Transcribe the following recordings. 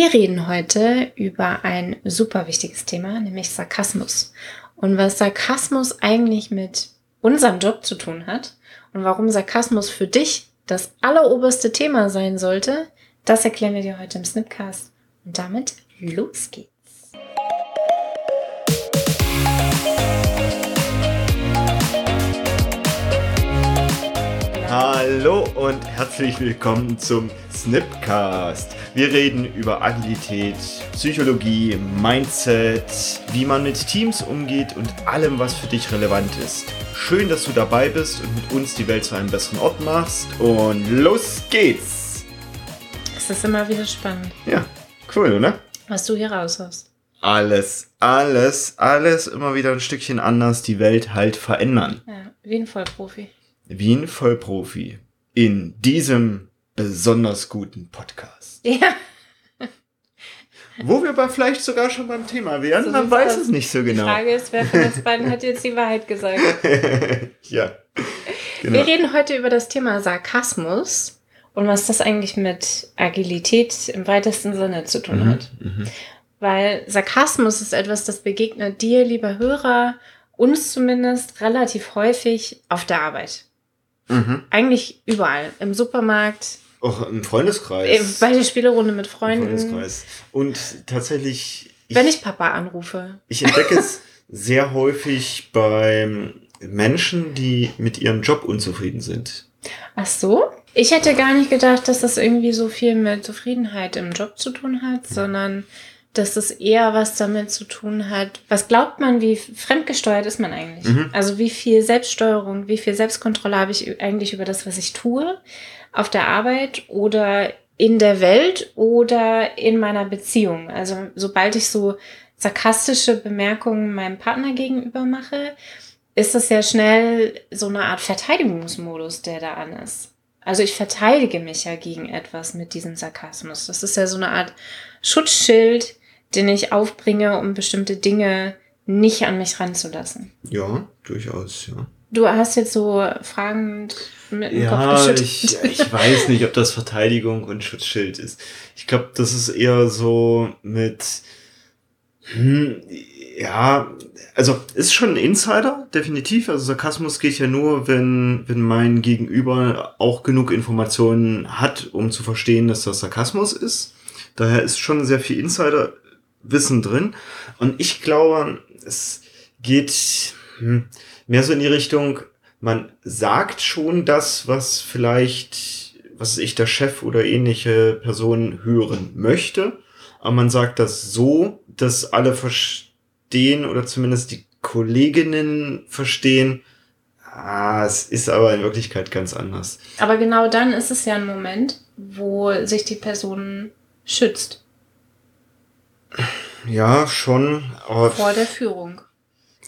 Wir reden heute über ein super wichtiges Thema, nämlich Sarkasmus. Und was Sarkasmus eigentlich mit unserem Job zu tun hat und warum Sarkasmus für dich das alleroberste Thema sein sollte, das erklären wir dir heute im Snipcast. Und damit los geht's. Hallo und herzlich willkommen zum Snipcast. Wir reden über Agilität, Psychologie, Mindset, wie man mit Teams umgeht und allem, was für dich relevant ist. Schön, dass du dabei bist und mit uns die Welt zu einem besseren Ort machst. Und los geht's! Es ist immer wieder spannend. Ja, cool, oder? Was du hier raushaust. Alles, alles, alles immer wieder ein Stückchen anders die Welt halt verändern. Ja, wie ein Vollprofi wie ein Vollprofi in diesem besonders guten Podcast. Ja. Wo wir aber vielleicht sogar schon beim Thema wären, so man weiß es nicht so genau. Die Frage ist, wer von uns beiden hat jetzt die Wahrheit gesagt? ja. Genau. Wir reden heute über das Thema Sarkasmus und was das eigentlich mit Agilität im weitesten Sinne zu tun mhm, hat. Mhm. Weil Sarkasmus ist etwas, das begegnet dir, lieber Hörer, uns zumindest relativ häufig auf der Arbeit. Mhm. Eigentlich überall. Im Supermarkt. Auch im Freundeskreis. Bei der Spielerunde mit Freunden. Im Freundeskreis. Und tatsächlich. Ich, Wenn ich Papa anrufe. Ich entdecke es sehr häufig bei Menschen, die mit ihrem Job unzufrieden sind. Ach so? Ich hätte gar nicht gedacht, dass das irgendwie so viel mit Zufriedenheit im Job zu tun hat, sondern dass es eher was damit zu tun hat. Was glaubt man, wie fremdgesteuert ist man eigentlich? Mhm. Also wie viel Selbststeuerung, wie viel Selbstkontrolle habe ich eigentlich über das, was ich tue, auf der Arbeit oder in der Welt oder in meiner Beziehung? Also sobald ich so sarkastische Bemerkungen meinem Partner gegenüber mache, ist das ja schnell so eine Art Verteidigungsmodus, der da an ist. Also ich verteidige mich ja gegen etwas mit diesem Sarkasmus. Das ist ja so eine Art Schutzschild, den ich aufbringe, um bestimmte Dinge nicht an mich ranzulassen. Ja, durchaus, ja. Du hast jetzt so fragend mit dem ja, Kopf geschüttelt. Ich, ich weiß nicht, ob das Verteidigung und Schutzschild ist. Ich glaube, das ist eher so mit, hm, ja, also ist schon ein Insider, definitiv. Also Sarkasmus geht ja nur, wenn, wenn mein Gegenüber auch genug Informationen hat, um zu verstehen, dass das Sarkasmus ist. Daher ist schon sehr viel Insider Wissen drin. Und ich glaube, es geht hm, mehr so in die Richtung, man sagt schon das, was vielleicht, was ich, der Chef oder ähnliche Person hören möchte. Aber man sagt das so, dass alle verstehen oder zumindest die Kolleginnen verstehen, Ah, es ist aber in Wirklichkeit ganz anders. Aber genau dann ist es ja ein Moment, wo sich die Person schützt. Ja, schon. Vor der Führung.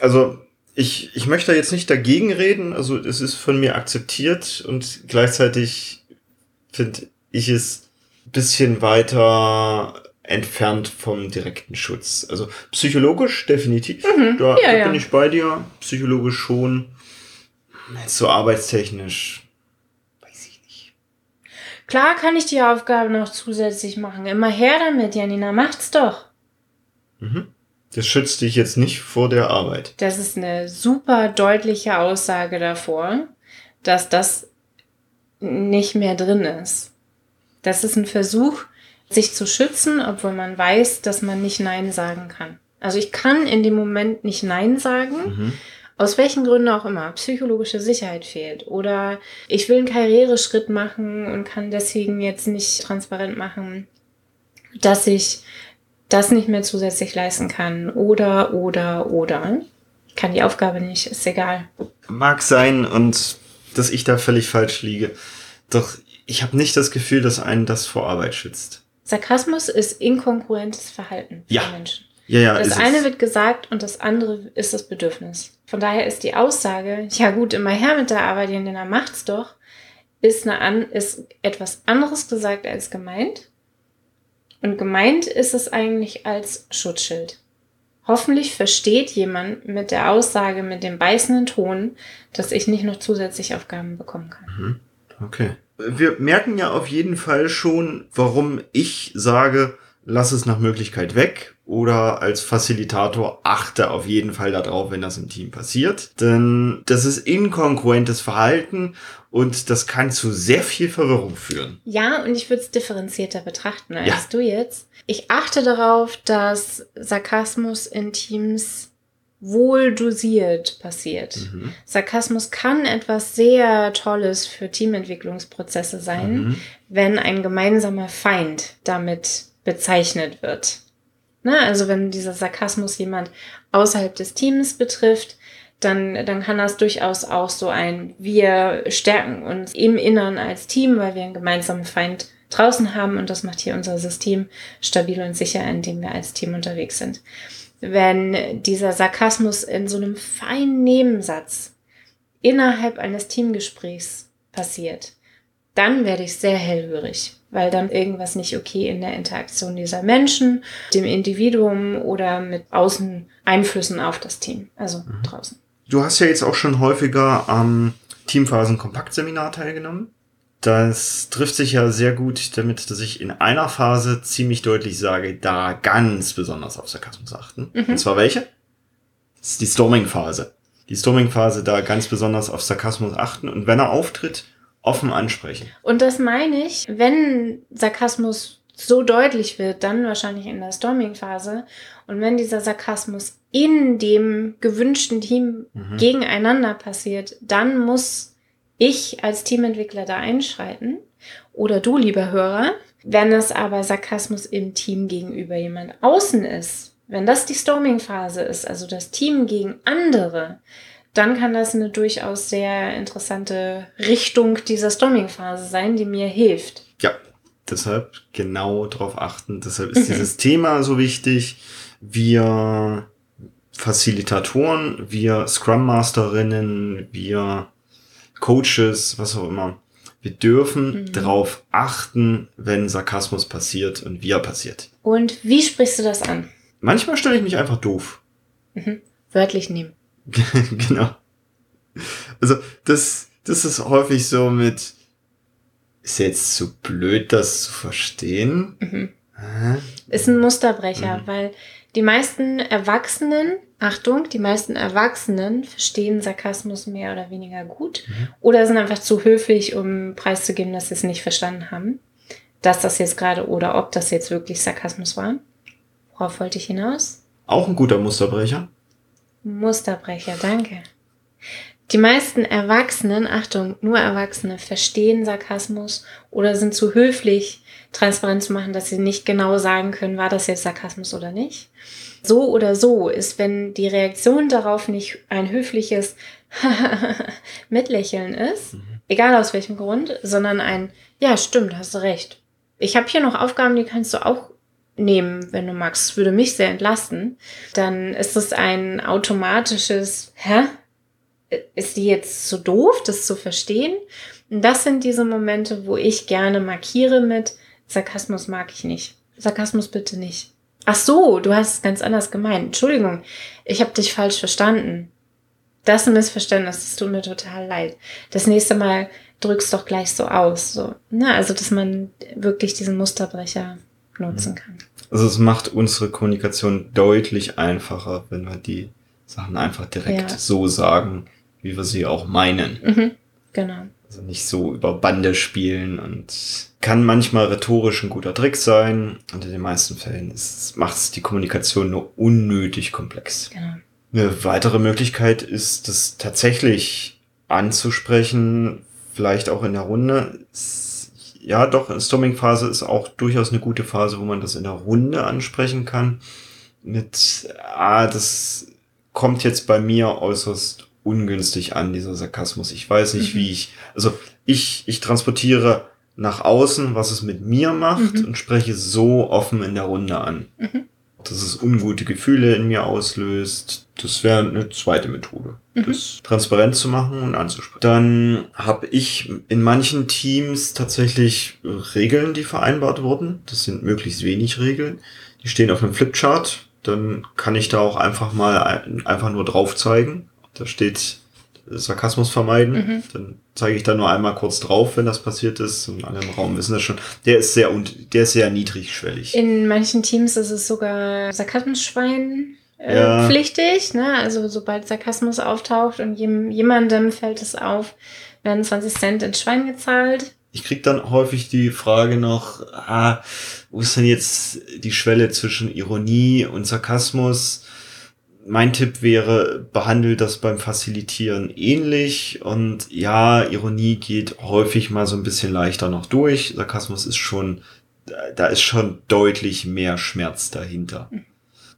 Also, ich, ich möchte jetzt nicht dagegen reden. Also, es ist von mir akzeptiert und gleichzeitig finde ich es bisschen weiter entfernt vom direkten Schutz. Also psychologisch definitiv. Mhm, da, ja, da ja. bin ich bei dir. Psychologisch schon. So arbeitstechnisch. Weiß ich nicht. Klar kann ich die Aufgabe noch zusätzlich machen. Immer her damit, Janina. Macht's doch. Mhm. Das schützt dich jetzt nicht vor der Arbeit. Das ist eine super deutliche Aussage davor, dass das nicht mehr drin ist. Das ist ein Versuch, sich zu schützen, obwohl man weiß, dass man nicht Nein sagen kann. Also ich kann in dem Moment nicht Nein sagen, mhm. aus welchen Gründen auch immer. Psychologische Sicherheit fehlt. Oder ich will einen Karriereschritt machen und kann deswegen jetzt nicht transparent machen, dass ich das nicht mehr zusätzlich leisten kann oder, oder, oder. Ich kann die Aufgabe nicht, ist egal. Mag sein und dass ich da völlig falsch liege. Doch ich habe nicht das Gefühl, dass einen das vor Arbeit schützt. Sarkasmus ist inkongruentes Verhalten ja. von Menschen. Ja, ja, das eine es. wird gesagt und das andere ist das Bedürfnis. Von daher ist die Aussage, ja gut, immer her mit der Arbeit, denn er macht's doch, ist, eine, ist etwas anderes gesagt als gemeint. Und gemeint ist es eigentlich als Schutzschild. Hoffentlich versteht jemand mit der Aussage, mit dem beißenden Ton, dass ich nicht noch zusätzlich Aufgaben bekommen kann. Mhm. Okay. Wir merken ja auf jeden Fall schon, warum ich sage, lass es nach Möglichkeit weg oder als Facilitator achte auf jeden Fall darauf, wenn das im Team passiert. Denn das ist inkongruentes Verhalten und das kann zu sehr viel Verwirrung führen. Ja, und ich würde es differenzierter betrachten als ja. du jetzt. Ich achte darauf, dass Sarkasmus in Teams wohl dosiert passiert. Mhm. Sarkasmus kann etwas sehr Tolles für Teamentwicklungsprozesse sein, mhm. wenn ein gemeinsamer Feind damit bezeichnet wird. Ne? Also wenn dieser Sarkasmus jemand außerhalb des Teams betrifft, dann, dann kann das durchaus auch so ein, wir stärken uns im Innern als Team, weil wir einen gemeinsamen Feind draußen haben und das macht hier unser System stabil und sicher, indem wir als Team unterwegs sind. Wenn dieser Sarkasmus in so einem feinen Nebensatz innerhalb eines Teamgesprächs passiert, dann werde ich sehr hellhörig weil dann irgendwas nicht okay in der Interaktion dieser Menschen, dem Individuum oder mit außen Einflüssen auf das Team, also mhm. draußen. Du hast ja jetzt auch schon häufiger am Teamphasen-Kompakt-Seminar teilgenommen. Das trifft sich ja sehr gut damit, dass ich in einer Phase ziemlich deutlich sage, da ganz besonders auf Sarkasmus achten. Mhm. Und zwar welche? Das ist die Storming-Phase. Die Storming-Phase da ganz besonders auf Sarkasmus achten und wenn er auftritt, offen ansprechen. Und das meine ich, wenn Sarkasmus so deutlich wird, dann wahrscheinlich in der Storming-Phase. Und wenn dieser Sarkasmus in dem gewünschten Team mhm. gegeneinander passiert, dann muss ich als Teamentwickler da einschreiten. Oder du, lieber Hörer. Wenn es aber Sarkasmus im Team gegenüber jemand außen ist, wenn das die Storming-Phase ist, also das Team gegen andere, dann kann das eine durchaus sehr interessante Richtung dieser Storming-Phase sein, die mir hilft. Ja, deshalb genau darauf achten. Deshalb ist dieses Thema so wichtig. Wir Facilitatoren, wir Scrum Masterinnen, wir Coaches, was auch immer. Wir dürfen mhm. darauf achten, wenn Sarkasmus passiert und wie er passiert. Und wie sprichst du das an? Manchmal stelle ich mich einfach doof. Mhm. Wörtlich nehmen. genau. Also, das, das ist häufig so mit, ist jetzt zu blöd, das zu verstehen. Mhm. Ist ein Musterbrecher, mhm. weil die meisten Erwachsenen, Achtung, die meisten Erwachsenen verstehen Sarkasmus mehr oder weniger gut mhm. oder sind einfach zu höflich, um preiszugeben, dass sie es nicht verstanden haben. Dass das jetzt gerade oder ob das jetzt wirklich Sarkasmus war. Worauf wollte ich hinaus? Auch ein guter Musterbrecher. Musterbrecher, danke. Die meisten Erwachsenen, Achtung, nur Erwachsene, verstehen Sarkasmus oder sind zu höflich, transparent zu machen, dass sie nicht genau sagen können, war das jetzt Sarkasmus oder nicht. So oder so ist, wenn die Reaktion darauf nicht ein höfliches Mitlächeln ist, mhm. egal aus welchem Grund, sondern ein, ja, stimmt, hast du recht. Ich habe hier noch Aufgaben, die kannst du auch nehmen, wenn du magst. Das würde mich sehr entlasten. Dann ist es ein automatisches, hä? Ist die jetzt zu doof, das zu verstehen? Und das sind diese Momente, wo ich gerne markiere mit Sarkasmus mag ich nicht. Sarkasmus bitte nicht. Ach so, du hast es ganz anders gemeint. Entschuldigung, ich habe dich falsch verstanden. Das ist ein Missverständnis, das tut mir total leid. Das nächste Mal drückst doch gleich so aus. So. Na, also, dass man wirklich diesen Musterbrecher nutzen kann. Also es macht unsere Kommunikation deutlich einfacher, wenn wir die Sachen einfach direkt ja. so sagen, wie wir sie auch meinen. Mhm, genau. Also nicht so über Bande spielen und kann manchmal rhetorisch ein guter Trick sein. Und in den meisten Fällen macht es die Kommunikation nur unnötig komplex. Genau. Eine weitere Möglichkeit ist, das tatsächlich anzusprechen, vielleicht auch in der Runde ja, doch, Storming-Phase ist auch durchaus eine gute Phase, wo man das in der Runde ansprechen kann. Mit, ah, das kommt jetzt bei mir äußerst ungünstig an, dieser Sarkasmus. Ich weiß nicht, mhm. wie ich, also ich, ich transportiere nach außen, was es mit mir macht mhm. und spreche so offen in der Runde an. Mhm dass es ungute Gefühle in mir auslöst. Das wäre eine zweite Methode, mhm. das transparent zu machen und anzusprechen. Dann habe ich in manchen Teams tatsächlich Regeln, die vereinbart wurden. Das sind möglichst wenig Regeln. Die stehen auf einem Flipchart. Dann kann ich da auch einfach mal ein, einfach nur drauf zeigen. Da steht Sarkasmus vermeiden. Mhm. Dann zeige ich da nur einmal kurz drauf, wenn das passiert ist. Und alle im Raum wissen das schon. Der ist sehr und der ist sehr niedrigschwellig. In manchen Teams ist es sogar Sarkasmusschwein äh, ja. pflichtig. Ne? Also sobald Sarkasmus auftaucht und jemandem fällt es auf, werden 20 Cent ins Schwein gezahlt. Ich krieg dann häufig die Frage noch, ah, wo ist denn jetzt die Schwelle zwischen Ironie und Sarkasmus? Mein Tipp wäre, behandelt das beim Facilitieren ähnlich und ja, Ironie geht häufig mal so ein bisschen leichter noch durch. Sarkasmus ist schon, da ist schon deutlich mehr Schmerz dahinter.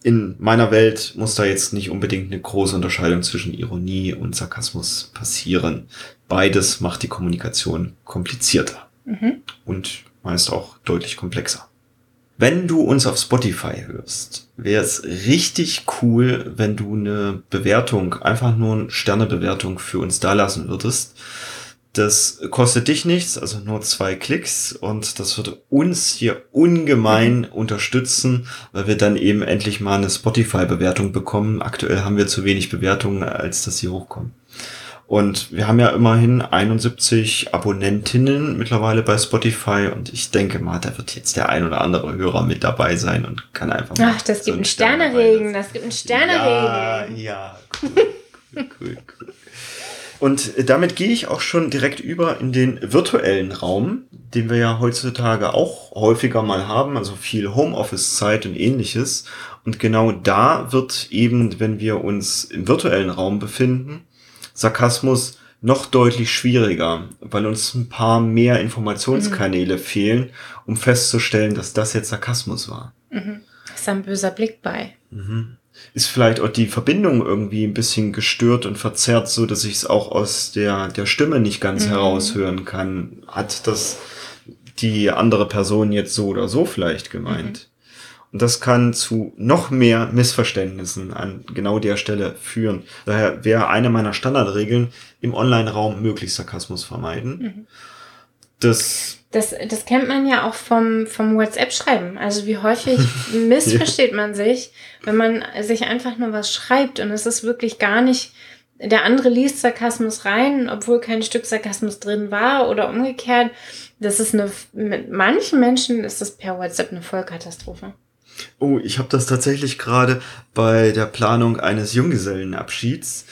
In meiner Welt muss da jetzt nicht unbedingt eine große Unterscheidung zwischen Ironie und Sarkasmus passieren. Beides macht die Kommunikation komplizierter mhm. und meist auch deutlich komplexer. Wenn du uns auf Spotify hörst, wäre es richtig cool, wenn du eine Bewertung, einfach nur eine Sternebewertung für uns da lassen würdest. Das kostet dich nichts, also nur zwei Klicks und das würde uns hier ungemein mhm. unterstützen, weil wir dann eben endlich mal eine Spotify-Bewertung bekommen. Aktuell haben wir zu wenig Bewertungen, als dass sie hochkommen. Und wir haben ja immerhin 71 Abonnentinnen mittlerweile bei Spotify und ich denke mal, da wird jetzt der ein oder andere Hörer mit dabei sein und kann einfach mal. Ach, das gibt so einen Sterneregen, das gibt einen Sterneregen. Ja, ja, cool, cool. cool. Und damit gehe ich auch schon direkt über in den virtuellen Raum, den wir ja heutzutage auch häufiger mal haben, also viel Homeoffice-Zeit und ähnliches. Und genau da wird eben, wenn wir uns im virtuellen Raum befinden, Sarkasmus noch deutlich schwieriger, weil uns ein paar mehr Informationskanäle mhm. fehlen, um festzustellen, dass das jetzt Sarkasmus war. Mhm. ist ein böser Blick bei. Mhm ist vielleicht auch die Verbindung irgendwie ein bisschen gestört und verzerrt, so dass ich es auch aus der, der Stimme nicht ganz mhm. heraushören kann. Hat das die andere Person jetzt so oder so vielleicht gemeint? Und das kann zu noch mehr Missverständnissen an genau der Stelle führen. Daher wäre eine meiner Standardregeln im Online-Raum möglichst Sarkasmus vermeiden. Mhm. Das das, das kennt man ja auch vom, vom WhatsApp-Schreiben. Also wie häufig missversteht man sich, wenn man sich einfach nur was schreibt und es ist wirklich gar nicht, der andere liest Sarkasmus rein, obwohl kein Stück Sarkasmus drin war oder umgekehrt. Das ist eine, mit manchen Menschen ist das per WhatsApp eine Vollkatastrophe. Oh, ich habe das tatsächlich gerade bei der Planung eines Junggesellenabschieds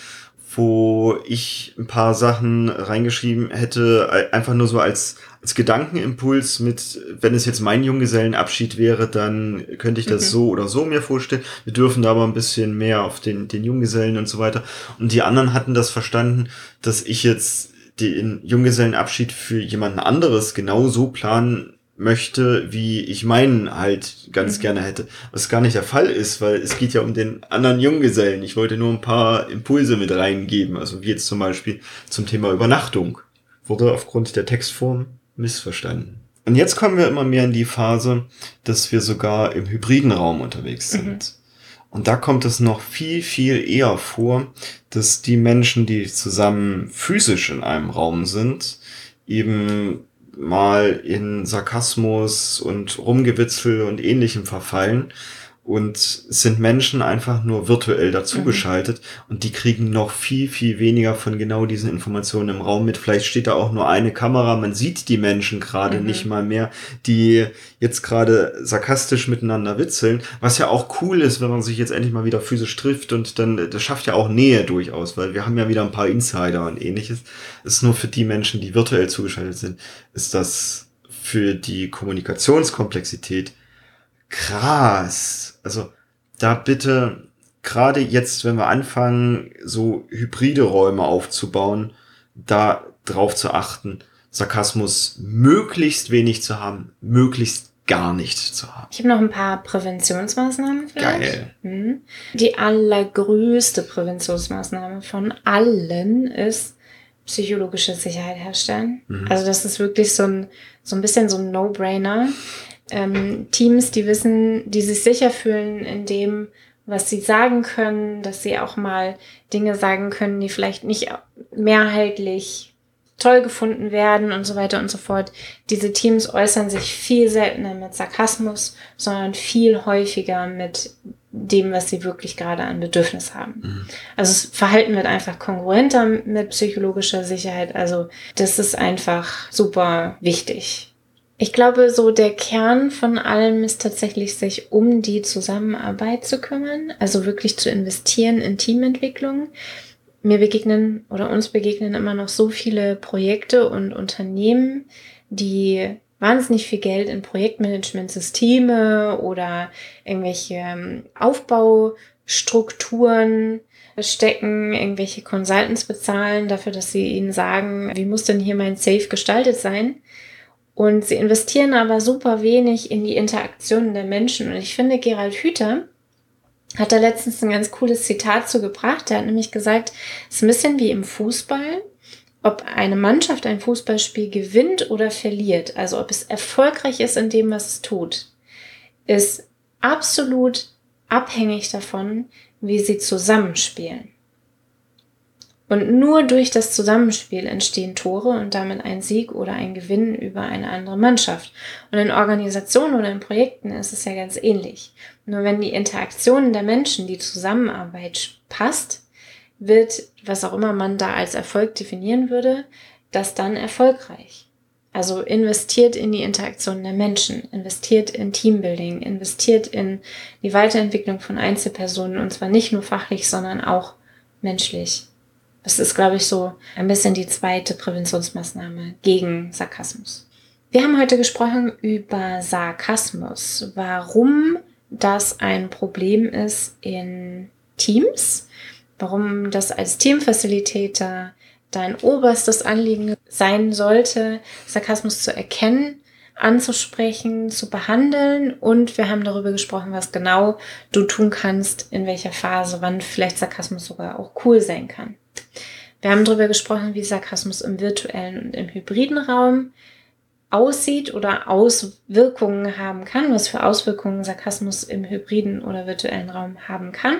wo ich ein paar Sachen reingeschrieben hätte, einfach nur so als, als Gedankenimpuls mit, wenn es jetzt mein Junggesellenabschied wäre, dann könnte ich das mhm. so oder so mir vorstellen. Wir dürfen da aber ein bisschen mehr auf den, den Junggesellen und so weiter. Und die anderen hatten das verstanden, dass ich jetzt den Junggesellenabschied für jemanden anderes genau so planen möchte, wie ich meinen halt ganz mhm. gerne hätte. Was gar nicht der Fall ist, weil es geht ja um den anderen Junggesellen. Ich wollte nur ein paar Impulse mit reingeben, also wie jetzt zum Beispiel zum Thema Übernachtung. Wurde aufgrund der Textform missverstanden. Und jetzt kommen wir immer mehr in die Phase, dass wir sogar im hybriden Raum unterwegs mhm. sind. Mhm. Und da kommt es noch viel, viel eher vor, dass die Menschen, die zusammen physisch in einem Raum sind, eben mal in Sarkasmus und Rumgewitzel und ähnlichem verfallen und sind Menschen einfach nur virtuell dazugeschaltet mhm. und die kriegen noch viel, viel weniger von genau diesen Informationen im Raum mit. Vielleicht steht da auch nur eine Kamera, man sieht die Menschen gerade mhm. nicht mal mehr, die jetzt gerade sarkastisch miteinander witzeln, was ja auch cool ist, wenn man sich jetzt endlich mal wieder physisch trifft und dann, das schafft ja auch Nähe durchaus, weil wir haben ja wieder ein paar Insider und ähnliches. Es ist nur für die Menschen, die virtuell zugeschaltet sind, ist das für die Kommunikationskomplexität krass. Also da bitte, gerade jetzt, wenn wir anfangen, so hybride Räume aufzubauen, da drauf zu achten, Sarkasmus möglichst wenig zu haben, möglichst gar nicht zu haben. Ich habe noch ein paar Präventionsmaßnahmen. Vielleicht. Geil. Mhm. Die allergrößte Präventionsmaßnahme von allen ist psychologische Sicherheit herstellen. Mhm. Also das ist wirklich so ein, so ein bisschen so ein No-Brainer ähm, Teams, die wissen, die sich sicher fühlen in dem, was sie sagen können, dass sie auch mal Dinge sagen können, die vielleicht nicht mehrheitlich toll gefunden werden und so weiter und so fort. Diese Teams äußern sich viel seltener mit Sarkasmus, sondern viel häufiger mit dem, was sie wirklich gerade an Bedürfnis haben. Mhm. Also das Verhalten wird einfach kongruenter mit psychologischer Sicherheit. Also das ist einfach super wichtig. Ich glaube, so der Kern von allem ist tatsächlich, sich um die Zusammenarbeit zu kümmern, also wirklich zu investieren in Teamentwicklung mir begegnen oder uns begegnen immer noch so viele Projekte und Unternehmen, die wahnsinnig viel Geld in Projektmanagementsysteme oder irgendwelche ähm, Aufbaustrukturen stecken, irgendwelche Consultants bezahlen dafür, dass sie ihnen sagen, wie muss denn hier mein Safe gestaltet sein? Und sie investieren aber super wenig in die Interaktionen der Menschen. Und ich finde, Gerald Hüther hat da letztens ein ganz cooles Zitat zu gebracht. Er hat nämlich gesagt, es ist ein bisschen wie im Fußball, ob eine Mannschaft ein Fußballspiel gewinnt oder verliert, also ob es erfolgreich ist in dem, was es tut, ist absolut abhängig davon, wie sie zusammenspielen. Und nur durch das Zusammenspiel entstehen Tore und damit ein Sieg oder ein Gewinn über eine andere Mannschaft. Und in Organisationen oder in Projekten ist es ja ganz ähnlich. Nur wenn die Interaktionen der Menschen, die Zusammenarbeit passt, wird, was auch immer man da als Erfolg definieren würde, das dann erfolgreich. Also investiert in die Interaktion der Menschen, investiert in Teambuilding, investiert in die Weiterentwicklung von Einzelpersonen und zwar nicht nur fachlich, sondern auch menschlich. Das ist, glaube ich, so ein bisschen die zweite Präventionsmaßnahme gegen Sarkasmus. Wir haben heute gesprochen über Sarkasmus, warum das ein Problem ist in Teams, warum das als Teamfacilitator dein oberstes Anliegen sein sollte, Sarkasmus zu erkennen, anzusprechen, zu behandeln und wir haben darüber gesprochen, was genau du tun kannst, in welcher Phase, wann vielleicht Sarkasmus sogar auch cool sein kann. Wir haben darüber gesprochen, wie Sarkasmus im virtuellen und im hybriden Raum aussieht oder Auswirkungen haben kann, was für Auswirkungen Sarkasmus im hybriden oder virtuellen Raum haben kann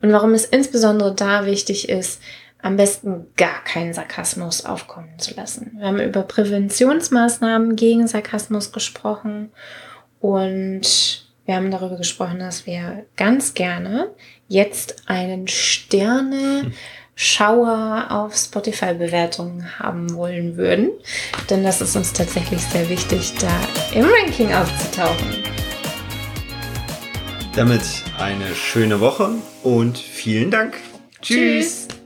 und warum es insbesondere da wichtig ist, am besten gar keinen Sarkasmus aufkommen zu lassen. Wir haben über Präventionsmaßnahmen gegen Sarkasmus gesprochen und wir haben darüber gesprochen, dass wir ganz gerne jetzt einen Sterne Schauer auf Spotify-Bewertungen haben wollen würden. Denn das ist uns tatsächlich sehr wichtig, da im Ranking aufzutauchen. Damit eine schöne Woche und vielen Dank. Tschüss. Tschüss.